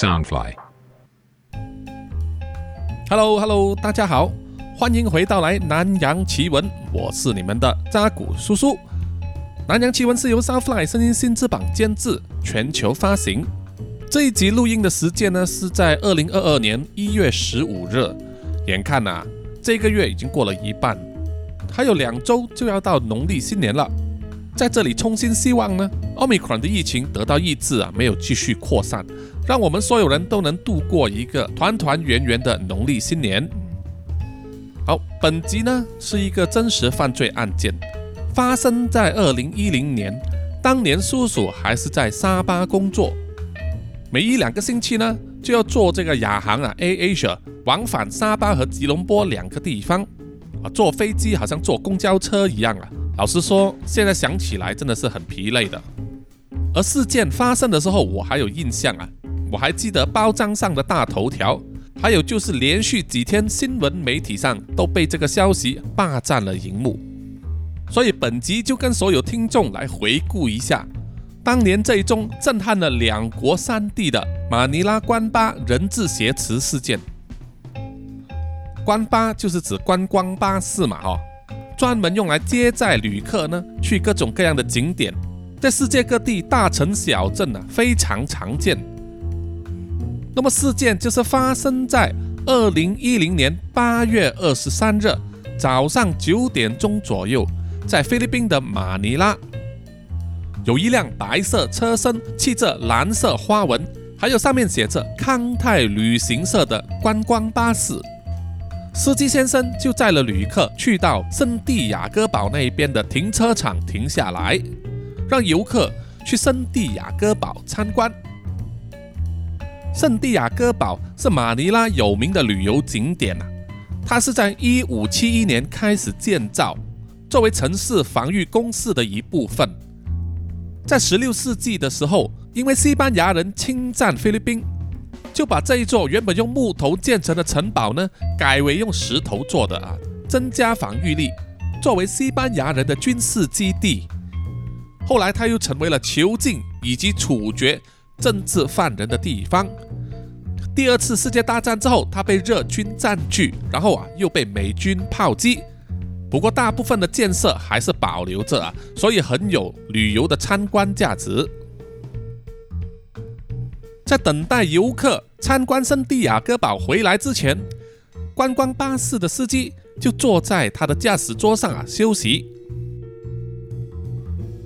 Soundfly。Hello Hello，大家好，欢迎回到来南洋奇闻，我是你们的扎古叔叔。南洋奇闻是由 Soundfly 声音新翅膀监制，全球发行。这一集录音的时间呢是在二零二二年一月十五日，眼看呐、这个月已经过了一半，还有两周就要到农历新年了。在这里衷心希望呢，Omicron 的疫情得到抑制啊，没有继续扩散，让我们所有人都能度过一个团团圆圆的农历新年。好，本集呢是一个真实犯罪案件，发生在二零一零年，当年叔叔还是在沙巴工作，每一两个星期呢就要坐这个亚航啊 A Asia 往返沙巴和吉隆坡两个地方啊，坐飞机好像坐公交车一样啊。老实说，现在想起来真的是很疲累的。而事件发生的时候，我还有印象啊，我还记得报章上的大头条，还有就是连续几天新闻媒体上都被这个消息霸占了荧幕。所以本集就跟所有听众来回顾一下，当年这一宗震撼了两国三地的马尼拉关巴人质挟持事件。关巴就是指观光巴士嘛，哦。专门用来接载旅客呢，去各种各样的景点，在世界各地大城小镇啊非常常见。那么事件就是发生在二零一零年八月二十三日早上九点钟左右，在菲律宾的马尼拉，有一辆白色车身、漆着蓝色花纹，还有上面写着康泰旅行社的观光巴士。司机先生就载了旅客去到圣地亚哥堡那边的停车场停下来，让游客去圣地亚哥堡参观。圣地亚哥堡是马尼拉有名的旅游景点啊，它是在一五七一年开始建造，作为城市防御工事的一部分。在十六世纪的时候，因为西班牙人侵占菲律宾。就把这一座原本用木头建成的城堡呢，改为用石头做的啊，增加防御力，作为西班牙人的军事基地。后来，它又成为了囚禁以及处决政治犯人的地方。第二次世界大战之后，它被日军占据，然后啊，又被美军炮击。不过，大部分的建设还是保留着啊，所以很有旅游的参观价值。在等待游客参观圣地亚哥堡回来之前，观光巴士的司机就坐在他的驾驶桌上啊休息。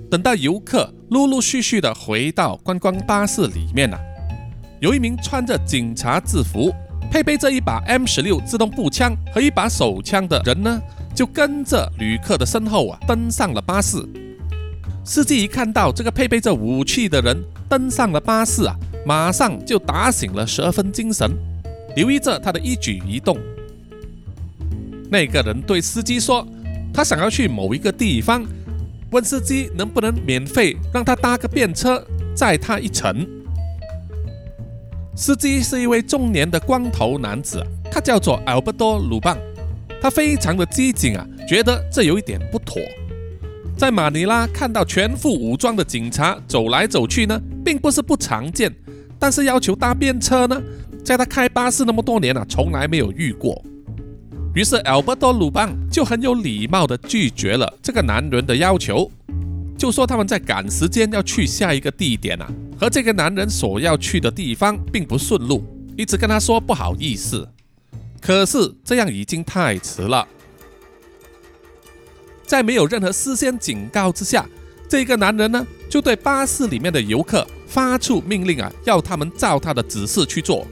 等到游客陆陆续续的回到观光巴士里面啊，有一名穿着警察制服、配备着一把 M 十六自动步枪和一把手枪的人呢，就跟着旅客的身后啊登上了巴士。司机一看到这个配备着武器的人登上了巴士啊。马上就打醒了十二分精神，留意着他的一举一动。那个人对司机说：“他想要去某一个地方，问司机能不能免费让他搭个便车载他一程。”司机是一位中年的光头男子，他叫做 Alberto 鲁棒，他非常的机警啊，觉得这有一点不妥。在马尼拉看到全副武装的警察走来走去呢，并不是不常见。但是要求搭便车呢，在他开巴士那么多年啊，从来没有遇过。于是 Albert 鲁邦就很有礼貌地拒绝了这个男人的要求，就说他们在赶时间要去下一个地点啊，和这个男人所要去的地方并不顺路，一直跟他说不好意思。可是这样已经太迟了，在没有任何事先警告之下，这个男人呢就对巴士里面的游客。发出命令啊，要他们照他的指示去做，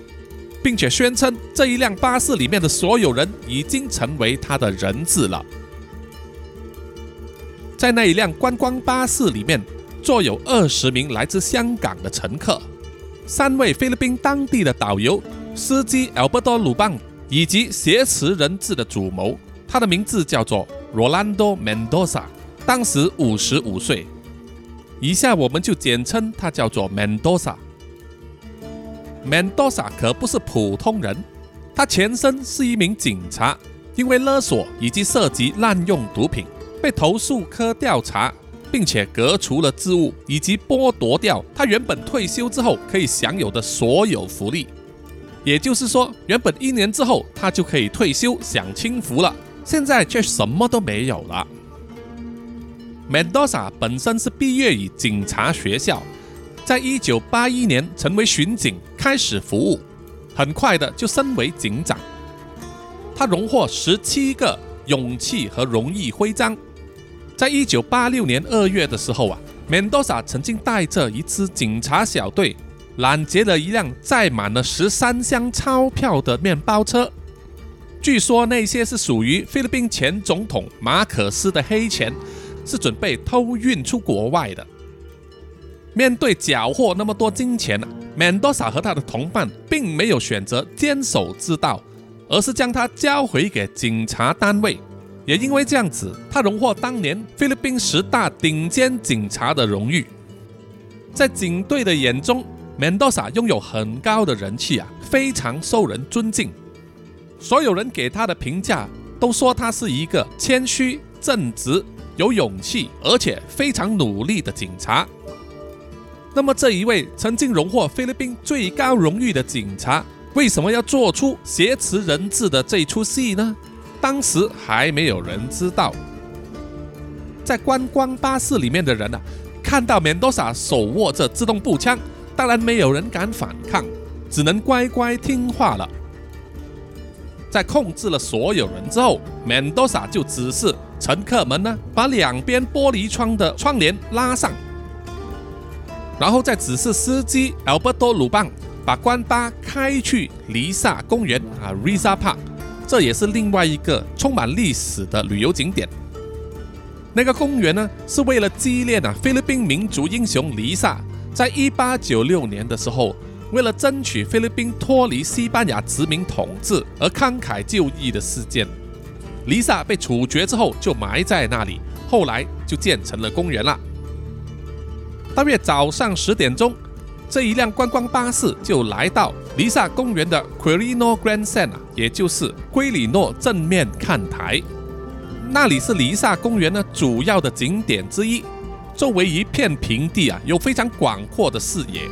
并且宣称这一辆巴士里面的所有人已经成为他的人质了。在那一辆观光巴士里面，坐有二十名来自香港的乘客，三位菲律宾当地的导游、司机 Alberto 鲁邦以及挟持人质的主谋，他的名字叫做 Rolando Mendoza，当时五十五岁。以下我们就简称他叫做 Mendoza。Mendoza 可不是普通人，他前身是一名警察，因为勒索以及涉及滥用毒品被投诉科调查，并且革除了职务，以及剥夺掉他原本退休之后可以享有的所有福利。也就是说，原本一年之后他就可以退休享清福了，现在却什么都没有了。Mendoza 本身是毕业于警察学校，在一九八一年成为巡警，开始服务，很快的就升为警长。他荣获十七个勇气和荣誉徽章。在一九八六年二月的时候啊，Mendoza 曾经带着一支警察小队拦截了一辆载满了十三箱钞票的面包车。据说那些是属于菲律宾前总统马可斯的黑钱。是准备偷运出国外的。面对缴获那么多金钱呢，Mendoza 和他的同伴并没有选择坚守之道，而是将它交回给警察单位。也因为这样子，他荣获当年菲律宾十大顶尖警察的荣誉。在警队的眼中，Mendoza 拥有很高的人气啊，非常受人尊敬。所有人给他的评价都说他是一个谦虚正直。有勇气而且非常努力的警察。那么，这一位曾经荣获菲律宾最高荣誉的警察，为什么要做出挟持人质的这出戏呢？当时还没有人知道。在观光巴士里面的人啊，看到缅多萨手握着自动步枪，当然没有人敢反抗，只能乖乖听话了。在控制了所有人之后，Mendoza 就指示。乘客们呢，把两边玻璃窗的窗帘拉上，然后再指示司机 Alberto 鲁邦把关巴开去黎萨公园啊，Risa Park，这也是另外一个充满历史的旅游景点。那个公园呢，是为了纪念啊菲律宾民族英雄黎萨，在一八九六年的时候，为了争取菲律宾脱离西班牙殖民统治而慷慨就义的事件。丽萨被处决之后就埋在那里，后来就建成了公园了。大约早上十点钟，这一辆观光巴士就来到丽萨公园的 Quirino Grandstand 啊，也就是圭里诺正面看台。那里是丽萨公园呢主要的景点之一，周围一片平地啊，有非常广阔的视野。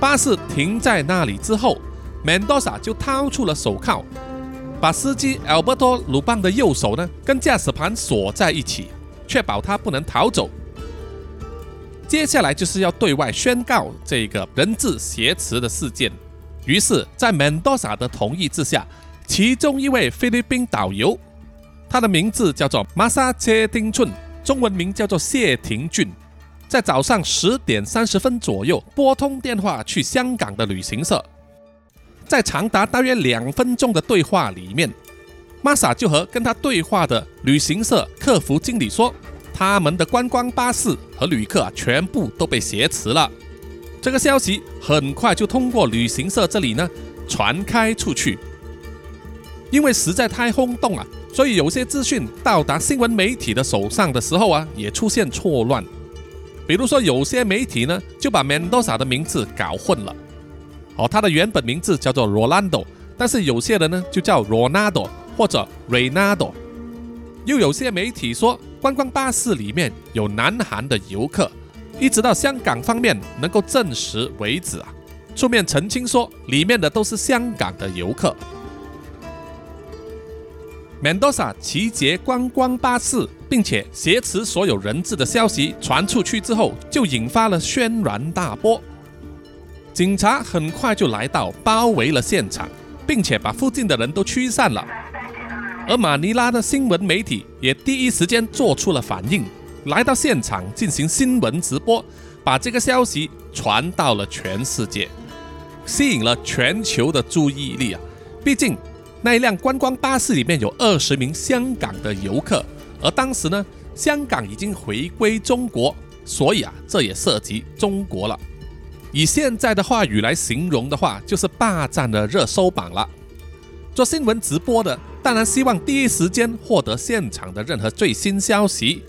巴士停在那里之后，Mendoza 就掏出了手铐。把司机 Alberto 鲁邦的右手呢，跟驾驶盘锁在一起，确保他不能逃走。接下来就是要对外宣告这个人质挟持的事件。于是，在 Mendoza 的同意之下，其中一位菲律宾导游，他的名字叫做 Masa 切丁寸，中文名叫做谢廷俊，在早上十点三十分左右拨通电话去香港的旅行社。在长达大约两分钟的对话里面，玛莎就和跟他对话的旅行社客服经理说，他们的观光巴士和旅客啊全部都被挟持了。这个消息很快就通过旅行社这里呢传开出去，因为实在太轰动了，所以有些资讯到达新闻媒体的手上的时候啊，也出现错乱。比如说，有些媒体呢就把 Mendoza 的名字搞混了。哦，他的原本名字叫做 Rolando，但是有些人呢就叫 Ronaldo 或者 Renaldo。又有些媒体说，观光巴士里面有南韩的游客，一直到香港方面能够证实为止啊。出面澄清说，里面的都是香港的游客。Mendoza 集结观光巴士，并且挟持所有人质的消息传出去之后，就引发了轩然大波。警察很快就来到，包围了现场，并且把附近的人都驱散了。而马尼拉的新闻媒体也第一时间做出了反应，来到现场进行新闻直播，把这个消息传到了全世界，吸引了全球的注意力啊！毕竟那一辆观光巴士里面有二十名香港的游客，而当时呢，香港已经回归中国，所以啊，这也涉及中国了。以现在的话语来形容的话，就是霸占了热搜榜了。做新闻直播的当然希望第一时间获得现场的任何最新消息，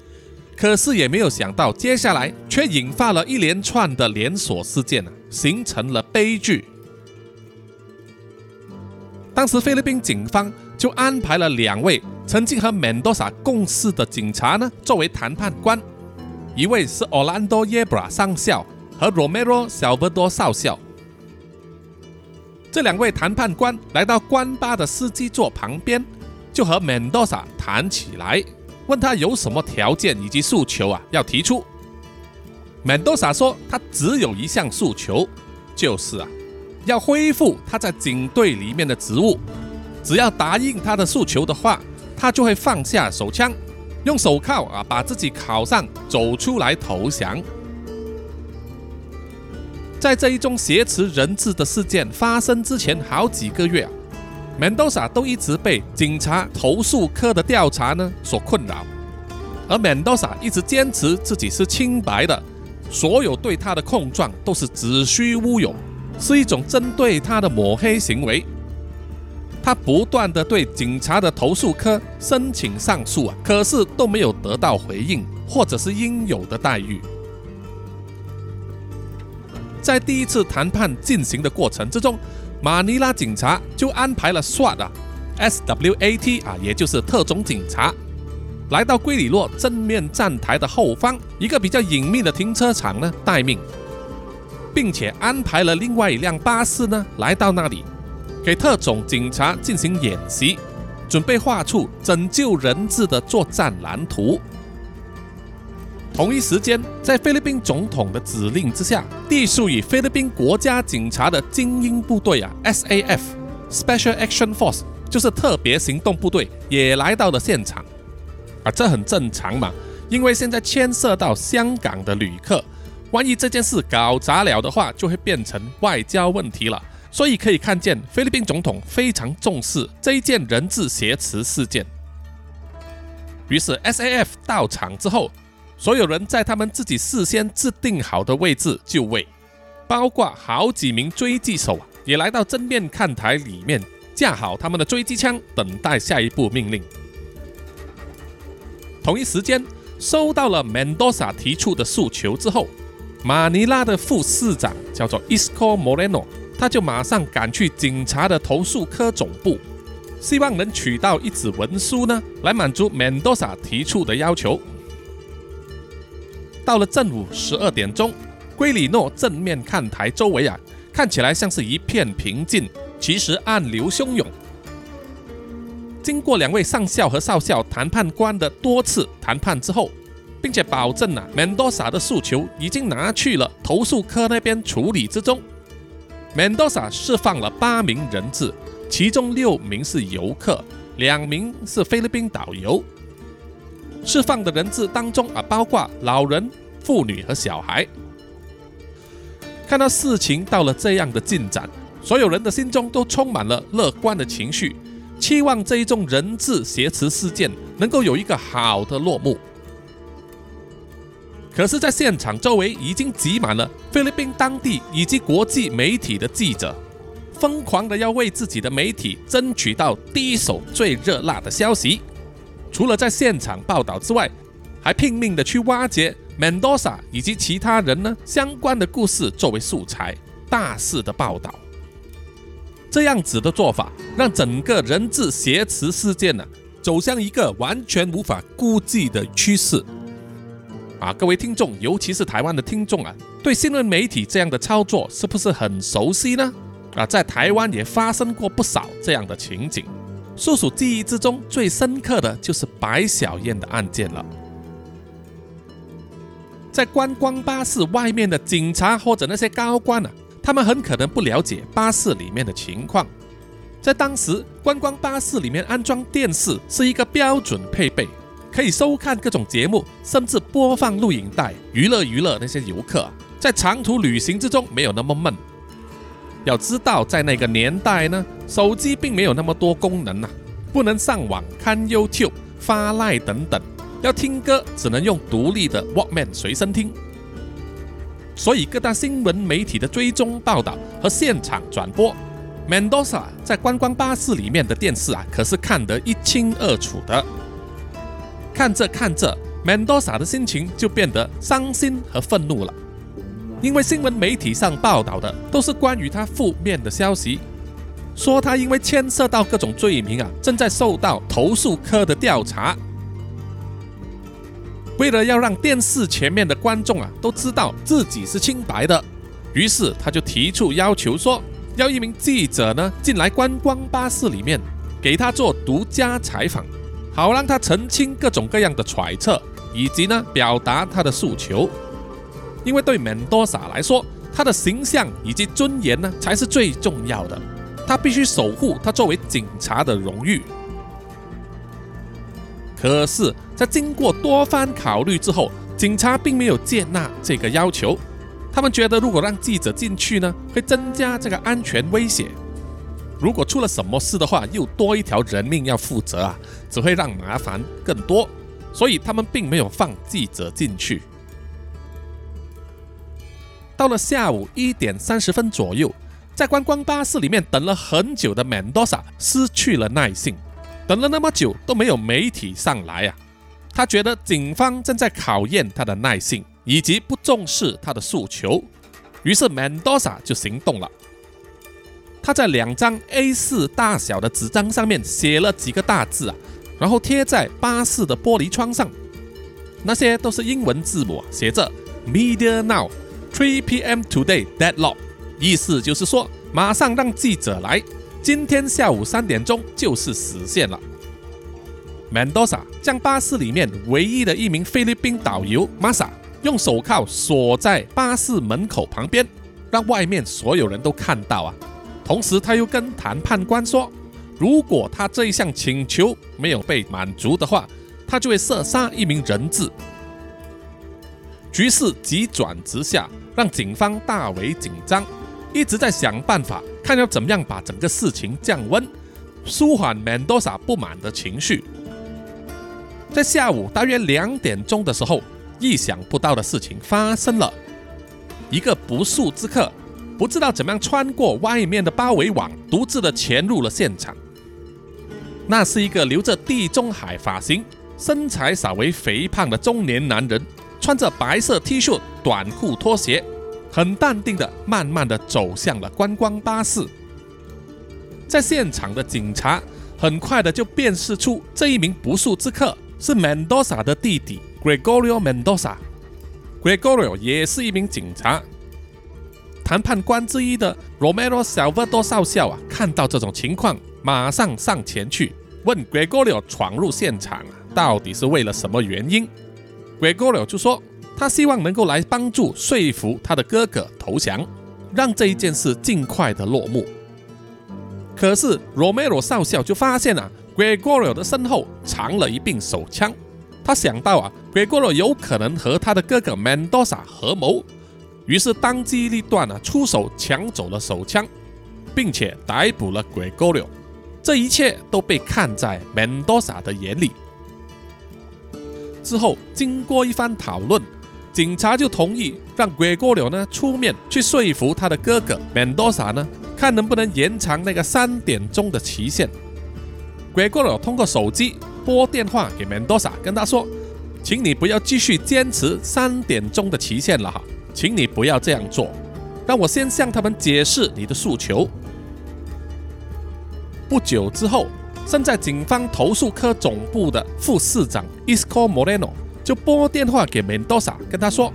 可是也没有想到，接下来却引发了一连串的连锁事件形成了悲剧。当时菲律宾警方就安排了两位曾经和 Mendoza 共事的警察呢，作为谈判官，一位是 Orlando Yebra 上校和 Romero Salvador 少校。这两位谈判官来到关巴的司机座旁边，就和 Mendoza 谈起来，问他有什么条件以及诉求啊要提出。Mendoza 说他只有一项诉求，就是啊要恢复他在警队里面的职务。只要答应他的诉求的话，他就会放下手枪，用手铐啊把自己铐上，走出来投降。在这一宗挟持人质的事件发生之前好几个月啊，Mendoza 都一直被警察投诉科的调查呢所困扰，而 Mendoza 一直坚持自己是清白的，所有对他的控状都是子虚乌有，是一种针对他的抹黑行为。他不断的对警察的投诉科申请上诉啊，可是都没有得到回应，或者是应有的待遇。在第一次谈判进行的过程之中，马尼拉警察就安排了 SWAT 啊，SWAT 啊，也就是特种警察，来到圭里洛正面站台的后方一个比较隐秘的停车场呢待命，并且安排了另外一辆巴士呢来到那里。给特种警察进行演习，准备画出拯救人质的作战蓝图。同一时间，在菲律宾总统的指令之下，隶属于菲律宾国家警察的精英部队啊 （SAF，Special Action Force） 就是特别行动部队，也来到了现场。啊，这很正常嘛，因为现在牵涉到香港的旅客，万一这件事搞砸了的话，就会变成外交问题了。所以可以看见，菲律宾总统非常重视这一件人质挟持事件。于是 SAF 到场之后，所有人在他们自己事先制定好的位置就位，包括好几名追击手也来到正面看台里面架好他们的追击枪，等待下一步命令。同一时间，收到了 Mendoza 提出的诉求之后，马尼拉的副市长叫做 Isco Moreno。他就马上赶去警察的投诉科总部，希望能取到一纸文书呢，来满足 Mendoza 提出的要求。到了正午十二点钟，圭里诺正面看台周围啊，看起来像是一片平静，其实暗流汹涌。经过两位上校和少校谈判官的多次谈判之后，并且保证啊，Mendoza 的诉求已经拿去了投诉科那边处理之中。Mendoza 释放了八名人质，其中六名是游客，两名是菲律宾导游。释放的人质当中啊，包括老人、妇女和小孩。看到事情到了这样的进展，所有人的心中都充满了乐观的情绪，期望这一宗人质挟持事件能够有一个好的落幕。可是，在现场周围已经挤满了菲律宾当地以及国际媒体的记者，疯狂的要为自己的媒体争取到第一手最热辣的消息。除了在现场报道之外，还拼命的去挖掘 Mendoza 以及其他人呢相关的故事作为素材，大肆的报道。这样子的做法，让整个人质挟持事件呢走向一个完全无法估计的趋势。啊，各位听众，尤其是台湾的听众啊，对新闻媒体这样的操作是不是很熟悉呢？啊，在台湾也发生过不少这样的情景。叔叔记忆之中最深刻的就是白小燕的案件了。在观光巴士外面的警察或者那些高官啊，他们很可能不了解巴士里面的情况。在当时，观光巴士里面安装电视是一个标准配备。可以收看各种节目，甚至播放录影带，娱乐娱乐那些游客。在长途旅行之中没有那么闷。要知道，在那个年代呢，手机并没有那么多功能呐，不能上网、看 YouTube、发赖等等。要听歌，只能用独立的 Walkman 随身听。所以各大新闻媒体的追踪报道和现场转播，Mendoza 在观光巴士里面的电视啊，可是看得一清二楚的。看着看着，Mendoza 的心情就变得伤心和愤怒了，因为新闻媒体上报道的都是关于他负面的消息，说他因为牵涉到各种罪名啊，正在受到投诉科的调查。为了要让电视前面的观众啊都知道自己是清白的，于是他就提出要求说，要一名记者呢进来观光巴士里面，给他做独家采访，好让他澄清各种各样的揣测，以及呢表达他的诉求。因为对门多萨来说，他的形象以及尊严呢才是最重要的，他必须守护他作为警察的荣誉。可是，在经过多番考虑之后，警察并没有接纳这个要求。他们觉得，如果让记者进去呢，会增加这个安全威胁。如果出了什么事的话，又多一条人命要负责啊，只会让麻烦更多。所以，他们并没有放记者进去。到了下午一点三十分左右，在观光巴士里面等了很久的 Mendoza 失去了耐性。等了那么久都没有媒体上来啊，他觉得警方正在考验他的耐性以及不重视他的诉求，于是 Mendoza 就行动了。他在两张 A4 大小的纸张上面写了几个大字啊，然后贴在巴士的玻璃窗上，那些都是英文字母，啊写着 Media Now three p.m. Today Deadlock，意思就是说马上让记者来。今天下午三点钟就是死线了。Mendoza 将巴士里面唯一的一名菲律宾导游 Masa 用手铐锁在巴士门口旁边，让外面所有人都看到啊。同时，他又跟谈判官说，如果他这一项请求没有被满足的话，他就会射杀一名人质。局势急转直下，让警方大为紧张，一直在想办法。看要怎么样把整个事情降温，舒缓 Mendoza 不满的情绪。在下午大约两点钟的时候，意想不到的事情发生了。一个不速之客不知道怎么样穿过外面的包围网，独自的潜入了现场。那是一个留着地中海发型、身材稍微肥胖的中年男人，穿着白色 T 恤、短裤、拖鞋。很淡定的，慢慢的走向了观光巴士。在现场的警察很快的就辨识出这一名不速之客是 Mendoza 的弟弟 Gregorio Mendoza。Gregorio 也是一名警察。谈判官之一的 Romero Salvador 少校啊，看到这种情况，马上上前去问 Gregorio 闯入现场到底是为了什么原因。Gregorio 就说。他希望能够来帮助说服他的哥哥投降，让这一件事尽快的落幕。可是 Romero 少校就发现啊，Gregorio 的身后藏了一柄手枪。他想到啊，Gregorio 有可能和他的哥哥 Mendoza 合谋，于是当机立断啊，出手抢走了手枪，并且逮捕了 Gregorio。这一切都被看在 Mendoza 的眼里。之后，经过一番讨论。警察就同意让 Gregorio 呢出面去说服他的哥哥 Mendoza 呢，看能不能延长那个三点钟的期限。Gregorio 通过手机拨电话给 Mendoza，跟他说：“请你不要继续坚持三点钟的期限了哈，请你不要这样做，让我先向他们解释你的诉求。”不久之后，身在警方投诉科总部的副市长 Isco Moreno。就拨电话给 Mendoza，跟他说，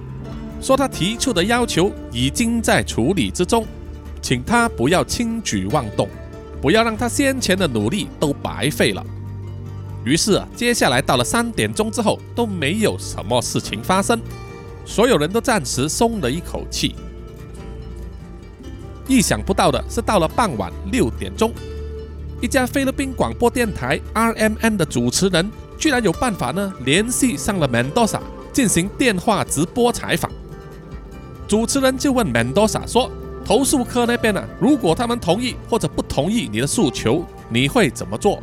说他提出的要求已经在处理之中，请他不要轻举妄动，不要让他先前的努力都白费了。于是，接下来到了三点钟之后都没有什么事情发生，所有人都暂时松了一口气。意想不到的是，到了傍晚六点钟，一家菲律宾广播电台 RMN 的主持人。居然有办法呢，联系上了 Mendoza 进行电话直播采访。主持人就问 Mendoza 说：“投诉科那边呢？如果他们同意或者不同意你的诉求，你会怎么做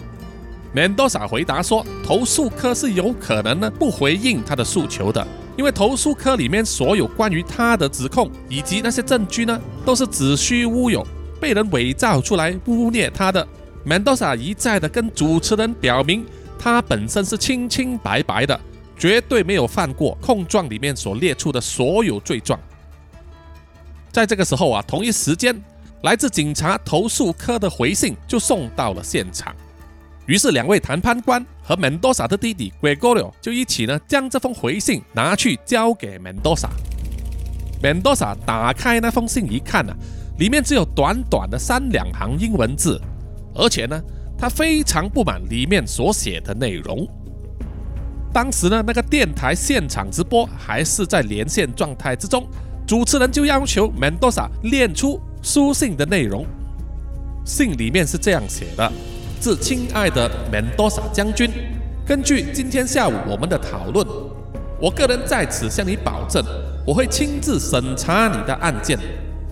？”Mendoza 回答说：“投诉科是有可能呢不回应他的诉求的，因为投诉科里面所有关于他的指控以及那些证据呢，都是子虚乌有，被人伪造出来污蔑他的。”Mendoza 一再的跟主持人表明。他本身是清清白白的，绝对没有犯过控状里面所列出的所有罪状。在这个时候啊，同一时间来自警察投诉科的回信就送到了现场。于是，两位谈判官和 Mendoza 的弟弟 Gregorio 就一起呢，将这封回信拿去交给 Mendoza。Mendoza 打开那封信一看啊，里面只有短短的三两行英文字，而且呢，他非常不满里面所写的内容。当时呢，那个电台现场直播还是在连线状态之中，主持人就要求 Mendoza 念出书信的内容。信里面是这样写的。致亲爱的 Mendoza 将军，根据今天下午我们的讨论，我个人在此向你保证，我会亲自审查你的案件。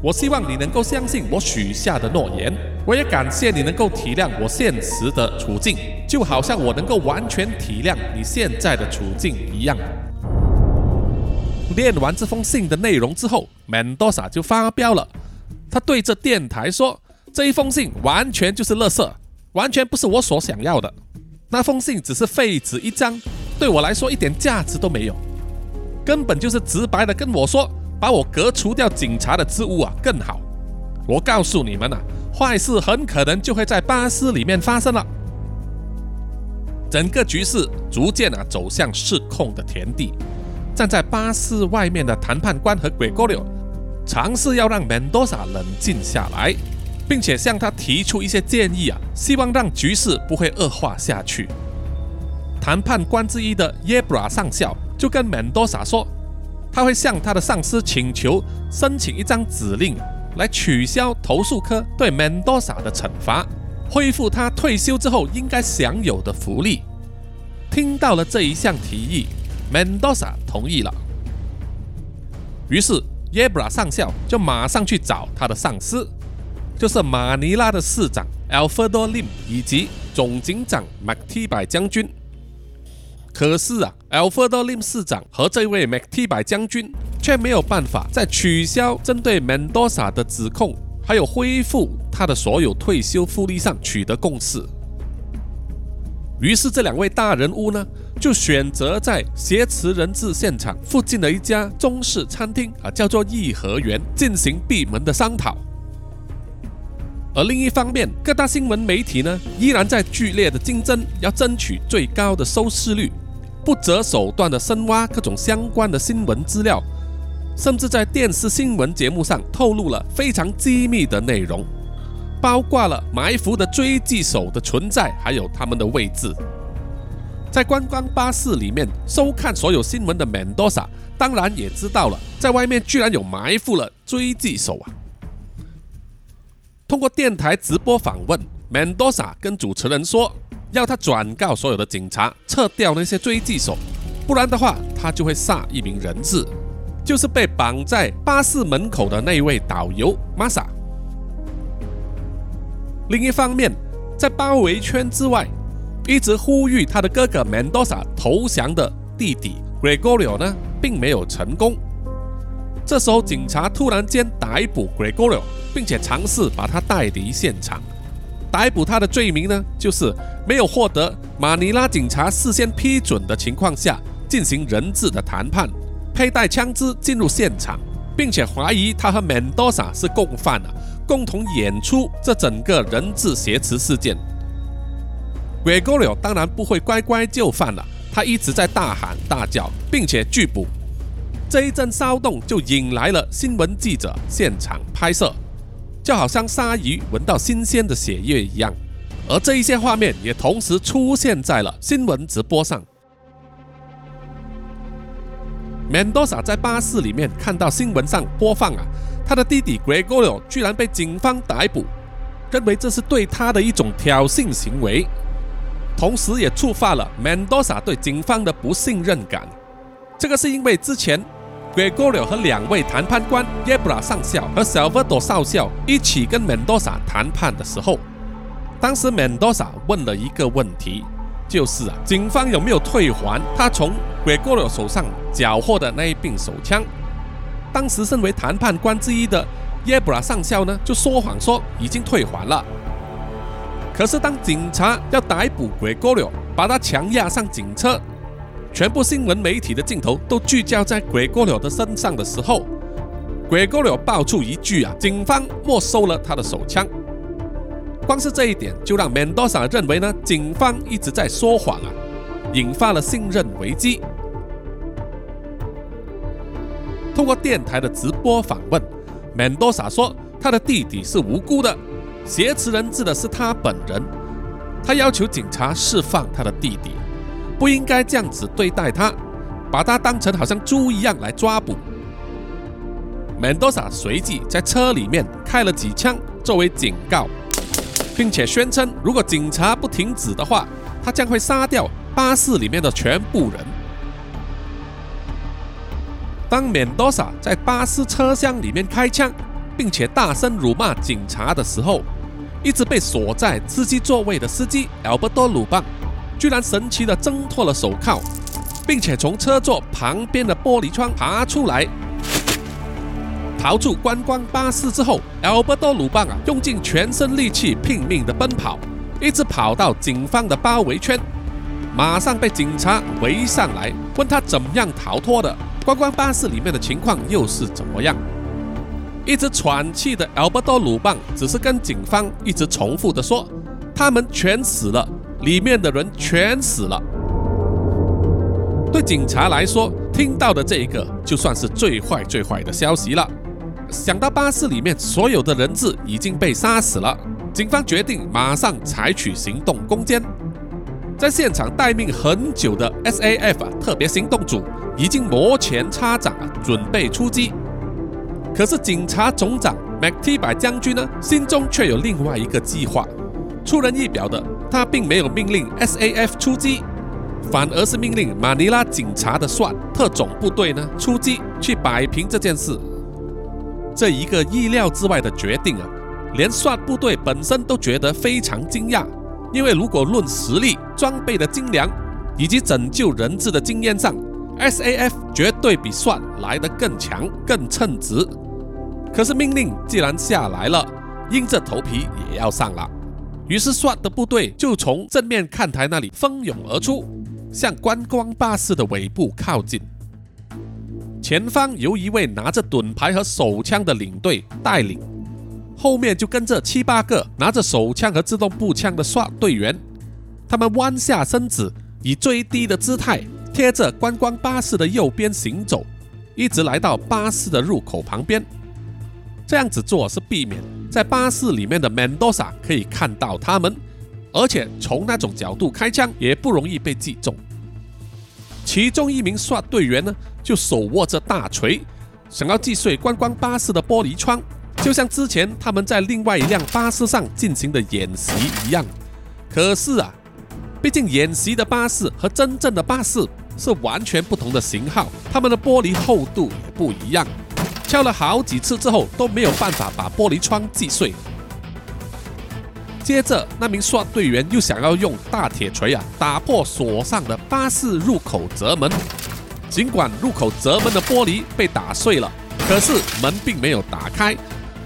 我希望你能够相信我许下的诺言。我也感谢你能够体谅我现实的处境，就好像我能够完全体谅你现在的处境一样。念完这封信的内容之后，Mendoza 就发飙了，他对着电台说：“这一封信完全就是垃圾。”完全不是我所想要的，那封信只是废纸一张，对我来说一点价值都没有，根本就是直白的跟我说，把我革除掉警察的职务啊更好。我告诉你们啊，坏事很可能就会在巴士里面发生了。整个局势逐渐啊走向失控的田地，站在巴士外面的谈判官和鬼哥柳尝试要让 Mendoza 冷静下来。并且向他提出一些建议啊，希望让局势不会恶化下去。谈判官之一的耶布拉上校就跟门多萨说，他会向他的上司请求申请一张指令，来取消投诉科对 Mendoza 的惩罚，恢复他退休之后应该享有的福利。听到了这一项提议，，Mendoza 同意了。于是 Yebra 上校就马上去找他的上司。就是马尼拉的市长 Alfredo Lim 以及总警长 McTiby 将军。可是啊，Alfredo Lim 市长和这位 McTiby 将军却没有办法在取消针对 Mendoza 的指控，还有恢复他的所有退休福利上取得共识。于是这两位大人物呢，就选择在挟持人质现场附近的一家中式餐厅啊，叫做颐和园，进行闭门的商讨。而另一方面，各大新闻媒体呢，依然在剧烈的竞争，要争取最高的收视率，不择手段的深挖各种相关的新闻资料，甚至在电视新闻节目上透露了非常机密的内容，包括了埋伏的追击手的存在，还有他们的位置。在观光巴士里面收看所有新闻的 Mendoza，当然也知道了，在外面居然有埋伏了追击手啊！通过电台直播访问，Mendoza 跟主持人说，要他转告所有的警察撤掉那些追击手，不然的话，他就会杀一名人质，就是被绑在巴士门口的那位导游 Masa。另一方面，在包围圈之外，一直呼吁他的哥哥 Mendoza 投降的弟弟 Gregorio 呢，并没有成功。这时候，警察突然间逮捕 Gregorio，并且尝试把他带离现场。逮捕他的罪名呢，就是没有获得马尼拉警察事先批准的情况下进行人质的谈判，佩戴枪支进入现场，并且怀疑他和 Mendoza 是共犯啊，共同演出这整个人质挟持事件。Gregorio 当然不会乖乖就范了，他一直在大喊大叫，并且拒捕。这一阵骚动就引来了新闻记者现场拍摄，就好像鲨鱼闻到新鲜的血液一样。而这一些画面也同时出现在了新闻直播上。Mendoza 在巴士里面看到新闻上播放啊，他的弟弟 Gregorio 居然被警方逮捕，认为这是对他的一种挑衅行为，同时也触发了 Mendoza 对警方的不信任感。这个是因为之前。Gregorio 和两位谈判官 Yebra 上校和 Salvador 少校一起跟 Mendoza 谈判的时候，当时 Mendoza 问了一个问题，就是啊，警方有没有退还他从 Gregorio 手上缴获的那一柄手枪？当时身为谈判官之一的 Yebra 上校呢，就说谎说已经退还了。可是当警察要逮捕 Gregorio，把他强压上警车。全部新闻媒体的镜头都聚焦在 Gregorio 的身上的时候鬼哥了爆出一句啊，警方没收了他的手枪。光是这一点就让 Mendoza 认为呢，警方一直在说谎啊，引发了信任危机。通过电台的直播访问，Mendoza 说他的弟弟是无辜的，挟持人质的是他本人。他要求警察释放他的弟弟，不应该这样子对待他，把他当成好像猪一样来抓捕。Mendoza 随即在车里面开了几枪作为警告。并且宣称，如果警察不停止的话，他将会杀掉巴士里面的全部人。当 Mendoza 在巴士车厢里面开枪，并且大声辱骂警察的时候，一直被锁在司机座位的司机 Alberto 鲁棒，居然神奇的挣脱了手铐，并且从车座旁边的玻璃窗爬出来。逃出观光巴士之后，Alberto 鲁棒啊，用尽全身力气拼命的奔跑，一直跑到警方的包围圈，马上被警察围上来，问他怎么样逃脱的，观光巴士里面的情况又是怎么样？一直喘气的 Alberto 鲁棒只是跟警方一直重复的说，他们全死了，里面的人全死了。对警察来说，听到的这一个就算是最坏最坏的消息了。想到巴士里面所有的人质已经被杀死了，警方决定马上采取行动攻坚。在现场待命很久的 SAF 特别行动组已经摩拳擦掌啊准备出击。可是警察总长 McT 将军呢，心中却有另外一个计划。出人意表的，他并没有命令 SAF 出击，反而是命令马尼拉警察的算特种部队呢出击，去摆平这件事。这一个意料之外的决定啊，连算部队本身都觉得非常惊讶。因为如果论实力、装备的精良以及拯救人质的经验上，SAF 绝对比算来得更强、更称职。可是命令既然下来了，硬着头皮也要上了。于是刷的部队就从正面看台那里蜂拥而出，向观光巴士的尾部靠近。前方由一位拿着盾牌和手枪的领队带领，后面就跟着七八个拿着手枪和自动步枪的刷队员。他们弯下身子，以最低的姿态贴着观光巴士的右边行走，一直来到巴士的入口旁边。这样子做是避免在巴士里面的 Mendoza 可以看到他们，而且从那种角度开枪也不容易被击中。其中一名刷队员呢？就手握着大锤，想要击碎观光巴士的玻璃窗，就像之前他们在另外一辆巴士上进行的演习一样。可是啊，毕竟演习的巴士和真正的巴士是完全不同的型号，他们的玻璃厚度也不一样。敲了好几次之后都没有办法把玻璃窗击碎。接着，那名刷队员又想要用大铁锤啊打破锁上的巴士入口折门。尽管入口折门的玻璃被打碎了，可是门并没有打开，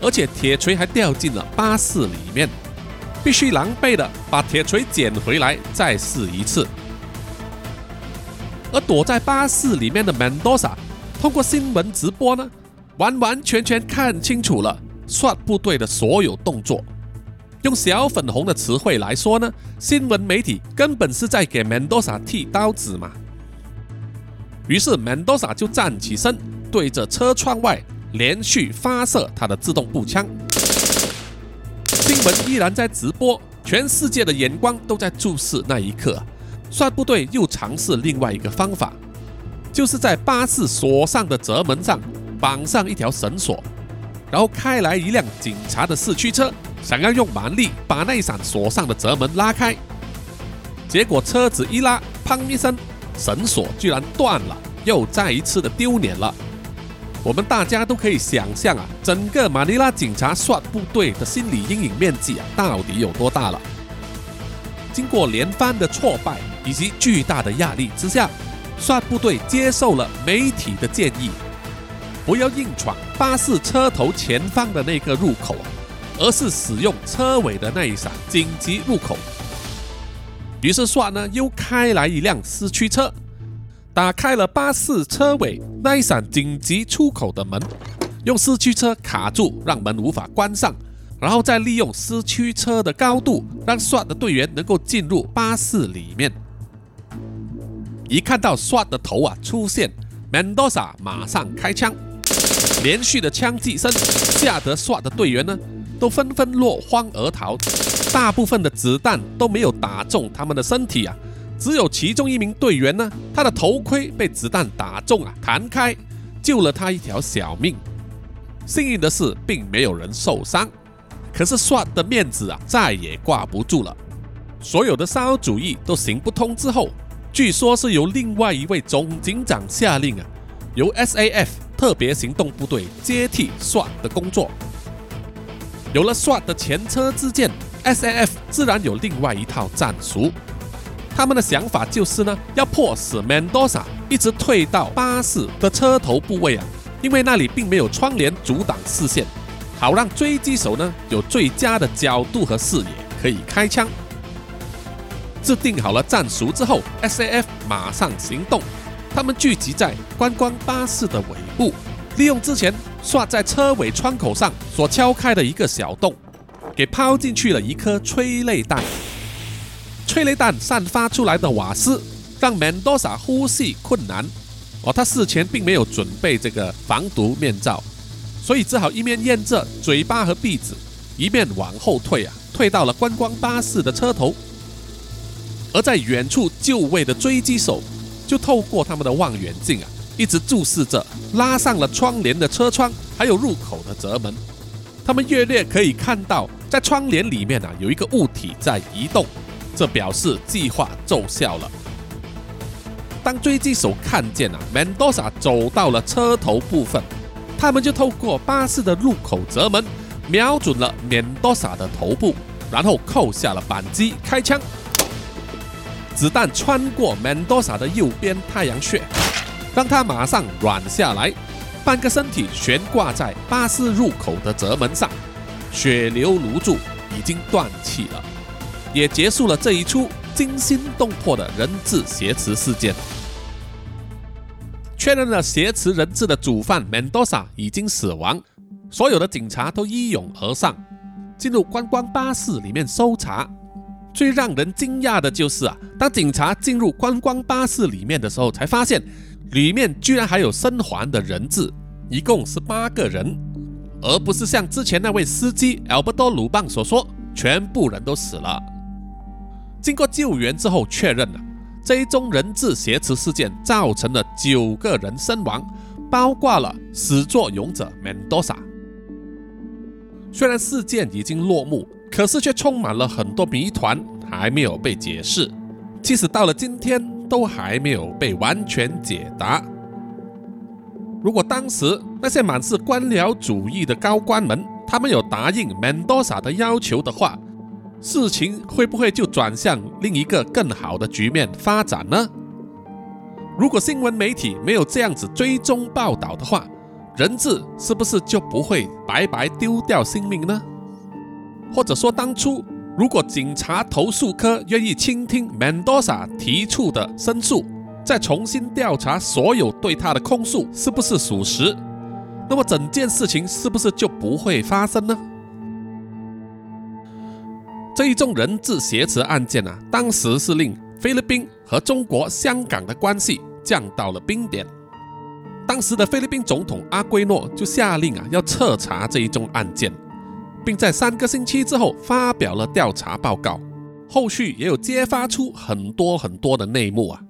而且铁锤还掉进了巴士里面，必须狼狈的把铁锤捡回来再试一次。而躲在巴士里面的 Mendoza 通过新闻直播呢，完完全全看清楚了帅部队的所有动作。用小粉红的词汇来说呢，新闻媒体根本是在给 Mendoza 剃刀子嘛。于是，Mendoza 就站起身，对着车窗外连续发射他的自动步枪。新闻依然在直播，全世界的眼光都在注视那一刻。帅部队又尝试另外一个方法，就是在巴士锁上的闸门上绑上一条绳索，然后开来一辆警察的四驱车，想要用蛮力把那扇锁上的闸门拉开。结果车子一拉，砰一声。绳索居然断了，又再一次的丢脸了。我们大家都可以想象啊，整个马尼拉警察帅部队的心理阴影面积啊，到底有多大了？经过连番的挫败以及巨大的压力之下帅部队接受了媒体的建议，不要硬闯巴士车头前方的那个入口，而是使用车尾的那一扇紧急入口。于是，算呢又开来一辆四驱车，打开了巴士车尾那一扇紧急出口的门，用四驱车卡住，让门无法关上，然后再利用四驱车的高度，让 SWAT 的队员能够进入巴士里面。一看到 SWAT 的头啊出现，Mendoza 马上开枪，连续的枪击声吓得刷的队员呢都纷纷落荒而逃，大部分的子弹都没有打中他们的身体啊。只有其中一名队员呢，他的头盔被子弹打中啊，弹开，救了他一条小命。幸运的是，并没有人受伤。可是刷的面子啊，再也挂不住了。所有的骚主义都行不通之后，据说是由另外一位总警长下令啊，由 SAF 特别行动部队接替刷的工作。有了刷的前车之鉴，SAF 自然有另外一套战术。他们的想法就是呢，要迫使 Mendoza 一直退到巴士的车头部位啊，因为那里并没有窗帘阻挡视线，好让追击手呢有最佳的角度和视野可以开枪。制定好了战术之后，SAF 马上行动，他们聚集在观光巴士的尾部，利用之前刷在车尾窗口上所敲开的一个小洞，给抛进去了一颗催泪弹。催泪弹散发出来的瓦斯让 Mendoza 呼吸困难，哦，他事前并没有准备这个防毒面罩，所以只好一面咽着嘴巴和鼻子，一面往后退啊，退到了观光巴士的车头。而在远处就位的追击手就透过他们的望远镜啊，一直注视着拉上了窗帘的车窗，还有入口的闸门。他们略略可以看到，在窗帘里面啊，有一个物体在移动。这表示计划奏效了。当追击手看见啊，Mendoza 走到了车头部分，他们就透过巴士的入口折门，瞄准了 Mendoza 的头部，然后扣下了扳机，开枪。子弹穿过 Mendoza 的右边太阳穴，让他马上软下来，半个身体悬挂在巴士入口的闸门上，血流如注，已经断气了。也结束了这一出惊心动魄的人质挟持事件。确认了挟持人质的主犯 Mendoza 已经死亡，所有的警察都一拥而上，进入观光巴士里面搜查。最让人惊讶的就是啊，当警察进入观光巴士里面的时候，才发现里面居然还有生还的人质，一共是八个人，而不是像之前那位司机 Albert 鲁棒所说，全部人都死了。经过救援之后，确认了这一宗人质挟持事件造成了九个人身亡，包括了始作俑者 Mendoza。虽然事件已经落幕，可是却充满了很多谜团，还没有被解释。即使到了今天，都还没有被完全解答。如果当时那些满是官僚主义的高官们，他们有答应 Mendoza 的要求的话，事情会不会就转向另一个更好的局面发展呢？如果新闻媒体没有这样子追踪报道的话，人质是不是就不会白白丢掉性命呢？或者说，当初如果警察投诉科愿意倾听 Mendoza 提出的申诉，再重新调查所有对他的控诉是不是属实，那么整件事情是不是就不会发生呢？这一宗人质挟持案件啊，当时是令菲律宾和中国香港的关系降到了冰点。当时的菲律宾总统阿圭诺就下令啊，要彻查这一宗案件，并在三个星期之后发表了调查报告。后续也有揭发出很多很多的内幕啊，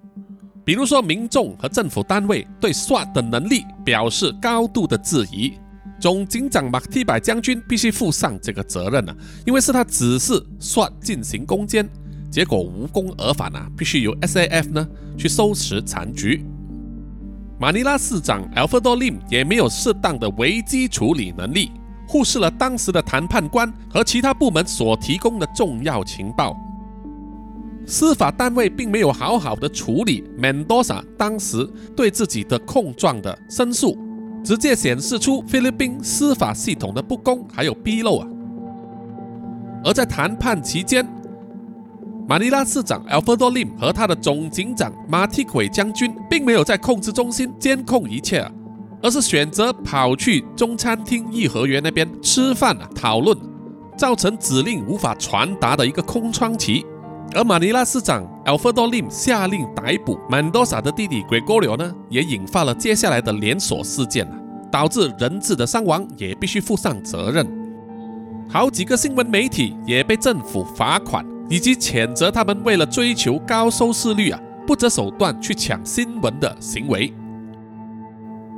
比如说民众和政府单位对 SWAT 的能力表示高度的质疑。总警长马蒂百将军必须负上这个责任啊，因为是他指示 SWAT 进行攻坚，结果无功而返啊，必须由 SAF 呢去收拾残局。马尼拉市长 Alfredo Lim 也没有适当的危机处理能力，忽视了当时的谈判官和其他部门所提供的重要情报。司法单位并没有好好的处理 Mendoza 当时对自己的控状的申诉。直接显示出菲律宾司法系统的不公还有纰漏啊！而在谈判期间，马尼拉市长 Alfredo Lim 和他的总警长马蒂奎将军并没有在控制中心监控一切啊，而是选择跑去中餐厅颐和园那边吃饭啊，讨论，造成指令无法传达的一个空窗期。而马尼拉市长 Alfredo Lim 下令逮捕 Mendoza 的弟弟 Gregorio 呢，也引发了接下来的连锁事件啊，导致人质的伤亡也必须负上责任。好几个新闻媒体也被政府罚款，以及谴责他们为了追求高收视率啊，不择手段去抢新闻的行为。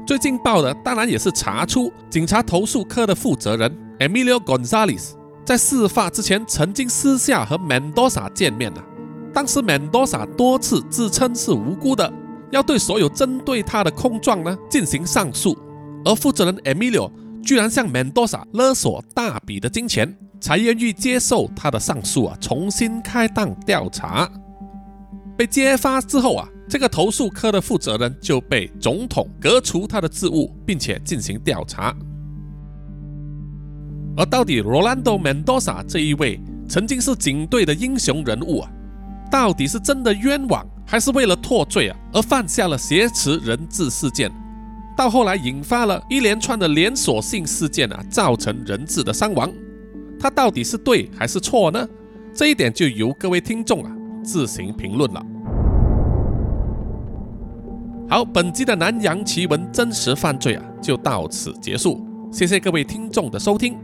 最劲爆的当然也是查出警察投诉科的负责人 Emilio Gonzalez 在事发之前曾经私下和 Mendoza 见面了。当时 Mendoza 多次自称是无辜的，要对所有针对他的控状呢进行上诉。而负责人 Emilio 居然向 Mendoza 勒索大笔的金钱，才愿意接受他的上诉啊，重新开档调查。被揭发之后啊。这个投诉科的负责人就被总统革除他的职务，并且进行调查。而到底 Rolando Mendoza 这一位曾经是警队的英雄人物啊，到底是真的冤枉，还是为了脱罪啊而犯下了挟持人质事件？到后来引发了一连串的连锁性事件啊，造成人质的伤亡。他到底是对还是错呢？这一点就由各位听众啊自行评论了。好，本集的南洋奇闻真实犯罪啊，就到此结束。谢谢各位听众的收听。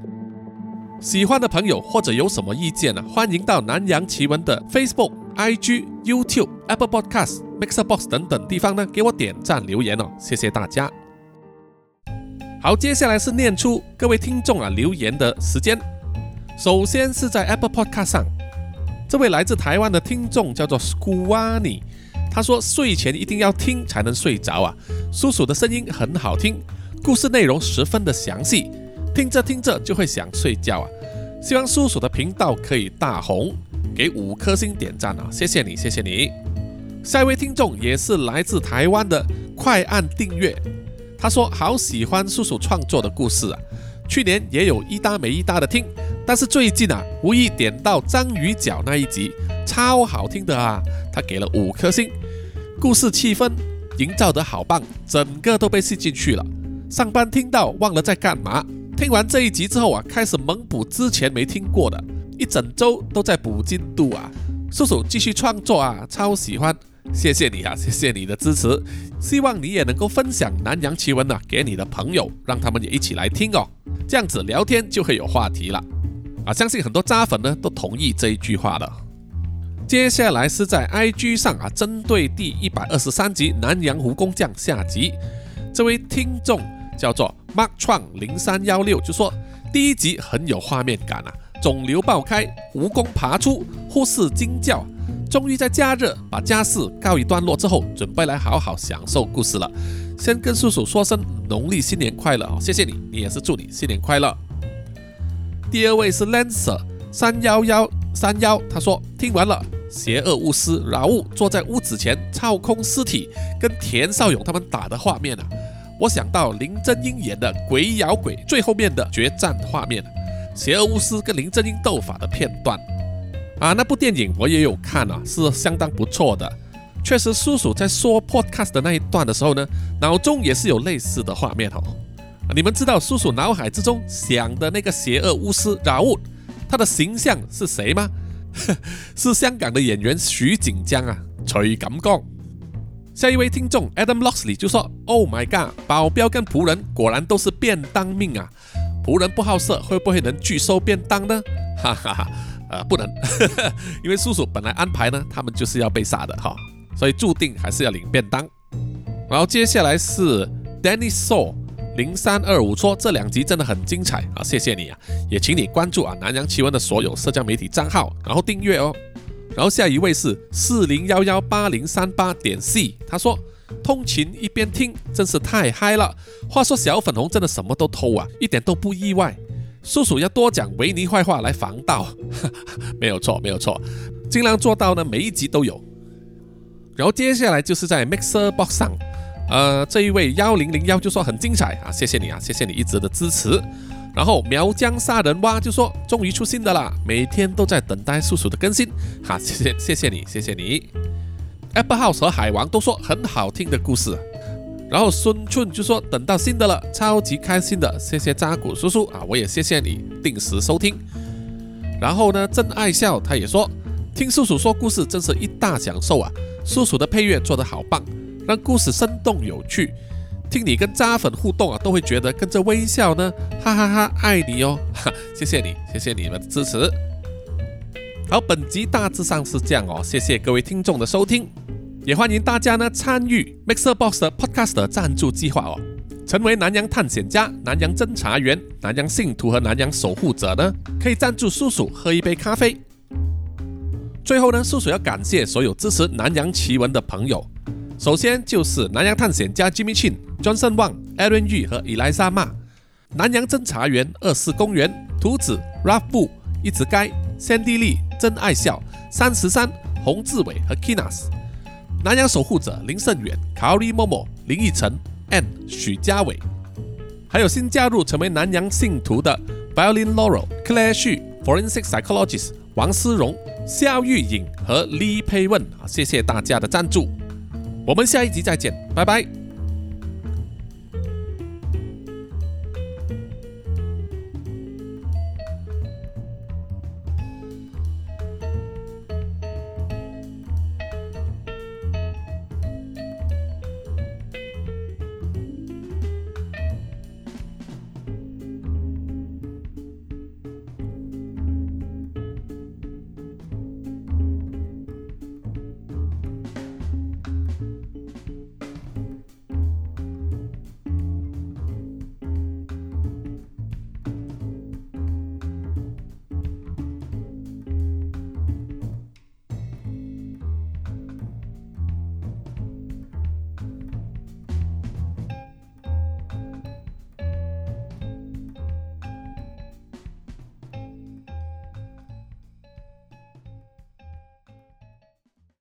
喜欢的朋友或者有什么意见呢？欢迎到南洋奇闻的 Facebook、IG、YouTube、Apple Podcast、Mixer Box 等等地方呢，给我点赞留言哦。谢谢大家。好，接下来是念出各位听众啊留言的时间。首先是在 Apple Podcast 上，这位来自台湾的听众叫做 Squani 他说：“睡前一定要听才能睡着啊！叔叔的声音很好听，故事内容十分的详细，听着听着就会想睡觉啊！希望叔叔的频道可以大红，给五颗星点赞啊！谢谢你，谢谢你。下一位听众也是来自台湾的，快按订阅。他说好喜欢叔叔创作的故事啊，去年也有一搭没一搭的听，但是最近啊，无意点到章鱼脚那一集，超好听的啊！他给了五颗星。”故事气氛营造得好棒，整个都被吸进去了。上班听到忘了在干嘛，听完这一集之后啊，开始猛补之前没听过的，一整周都在补进度啊。叔叔继续创作啊，超喜欢，谢谢你啊，谢谢你的支持。希望你也能够分享南洋奇闻啊，给你的朋友，让他们也一起来听哦。这样子聊天就会有话题了啊。相信很多渣粉呢都同意这一句话的。接下来是在 IG 上啊，针对第一百二十三集《南洋蜈蚣将》下集，这位听众叫做 Mark 创零三幺六就说第一集很有画面感啊，肿瘤爆开，蜈蚣爬出，护士惊叫，终于在加热把家事告一段落之后，准备来好好享受故事了。先跟叔叔说声农历新年快乐哦，谢谢你，你也是祝你新年快乐。第二位是 Lancer 三幺幺三幺，他说听完了。邪恶巫师饶物坐在屋子前操控尸体，跟田少勇他们打的画面啊，我想到林正英演的《鬼咬鬼》最后面的决战画面，邪恶巫师跟林正英斗法的片段啊，那部电影我也有看啊，是相当不错的。确实，叔叔在说 podcast 的那一段的时候呢，脑中也是有类似的画面哦。你们知道叔叔脑海之中想的那个邪恶巫师饶物，他的形象是谁吗？是香港的演员徐锦江啊，徐锦江。下一位听众 Adam Loxley 就说：“Oh my god，保镖跟仆人果然都是便当命啊！仆人不好色，会不会能拒收便当呢？” 哈哈哈，呃，不能，因为叔叔本来安排呢，他们就是要被杀的哈，所以注定还是要领便当。然后接下来是 Danny Saw。零三二五说这两集真的很精彩啊，谢谢你啊，也请你关注啊南洋奇闻的所有社交媒体账号，然后订阅哦。然后下一位是四零幺幺八零三八点 C，他说通勤一边听真是太嗨了。话说小粉红真的什么都偷啊，一点都不意外。叔叔要多讲维尼坏话来防盗，没有错没有错，尽量做到呢每一集都有。然后接下来就是在 Mixer Box 上。呃，这一位幺零零幺就说很精彩啊，谢谢你啊，谢谢你一直的支持。然后苗疆杀人蛙就说终于出新的啦，每天都在等待叔叔的更新，哈，谢谢谢谢你，谢谢你。Apple House 和海王都说很好听的故事，然后孙春就说等到新的了，超级开心的，谢谢扎古叔叔啊，我也谢谢你定时收听。然后呢，真爱笑他也说听叔叔说故事真是一大享受啊，叔叔的配乐做得好棒，让故事生动有趣。听你跟渣粉互动啊，都会觉得跟着微笑呢，哈哈哈，爱你哦，哈，谢谢你，谢谢你们的支持。好，本集大致上是这样哦，谢谢各位听众的收听，也欢迎大家呢参与 Mixer Box 的 Podcast 的赞助计划哦，成为南洋探险家、南洋侦查员、南洋信徒和南洋守护者呢，可以赞助叔叔喝一杯咖啡。最后呢，叔叔要感谢所有支持南洋奇闻的朋友。首先就是南洋探险家 Jimmy Chin、Johnson Wang、Aaron Yu 和伊莱莎玛，南洋侦查员二四公园、图子、Ralph 布、一直该、Sandy Lee、真爱笑、三十三、洪志伟和 Kinas，南洋守护者林胜远、Kari Momo、林奕晨、N、许家伟，还有新加入成为南洋信徒的 Violin Laurel、Claire Xu、Forensic Psychologist 王思荣、肖玉颖和 Lee Pei Wen 啊，谢谢大家的赞助。我们下一集再见，拜拜。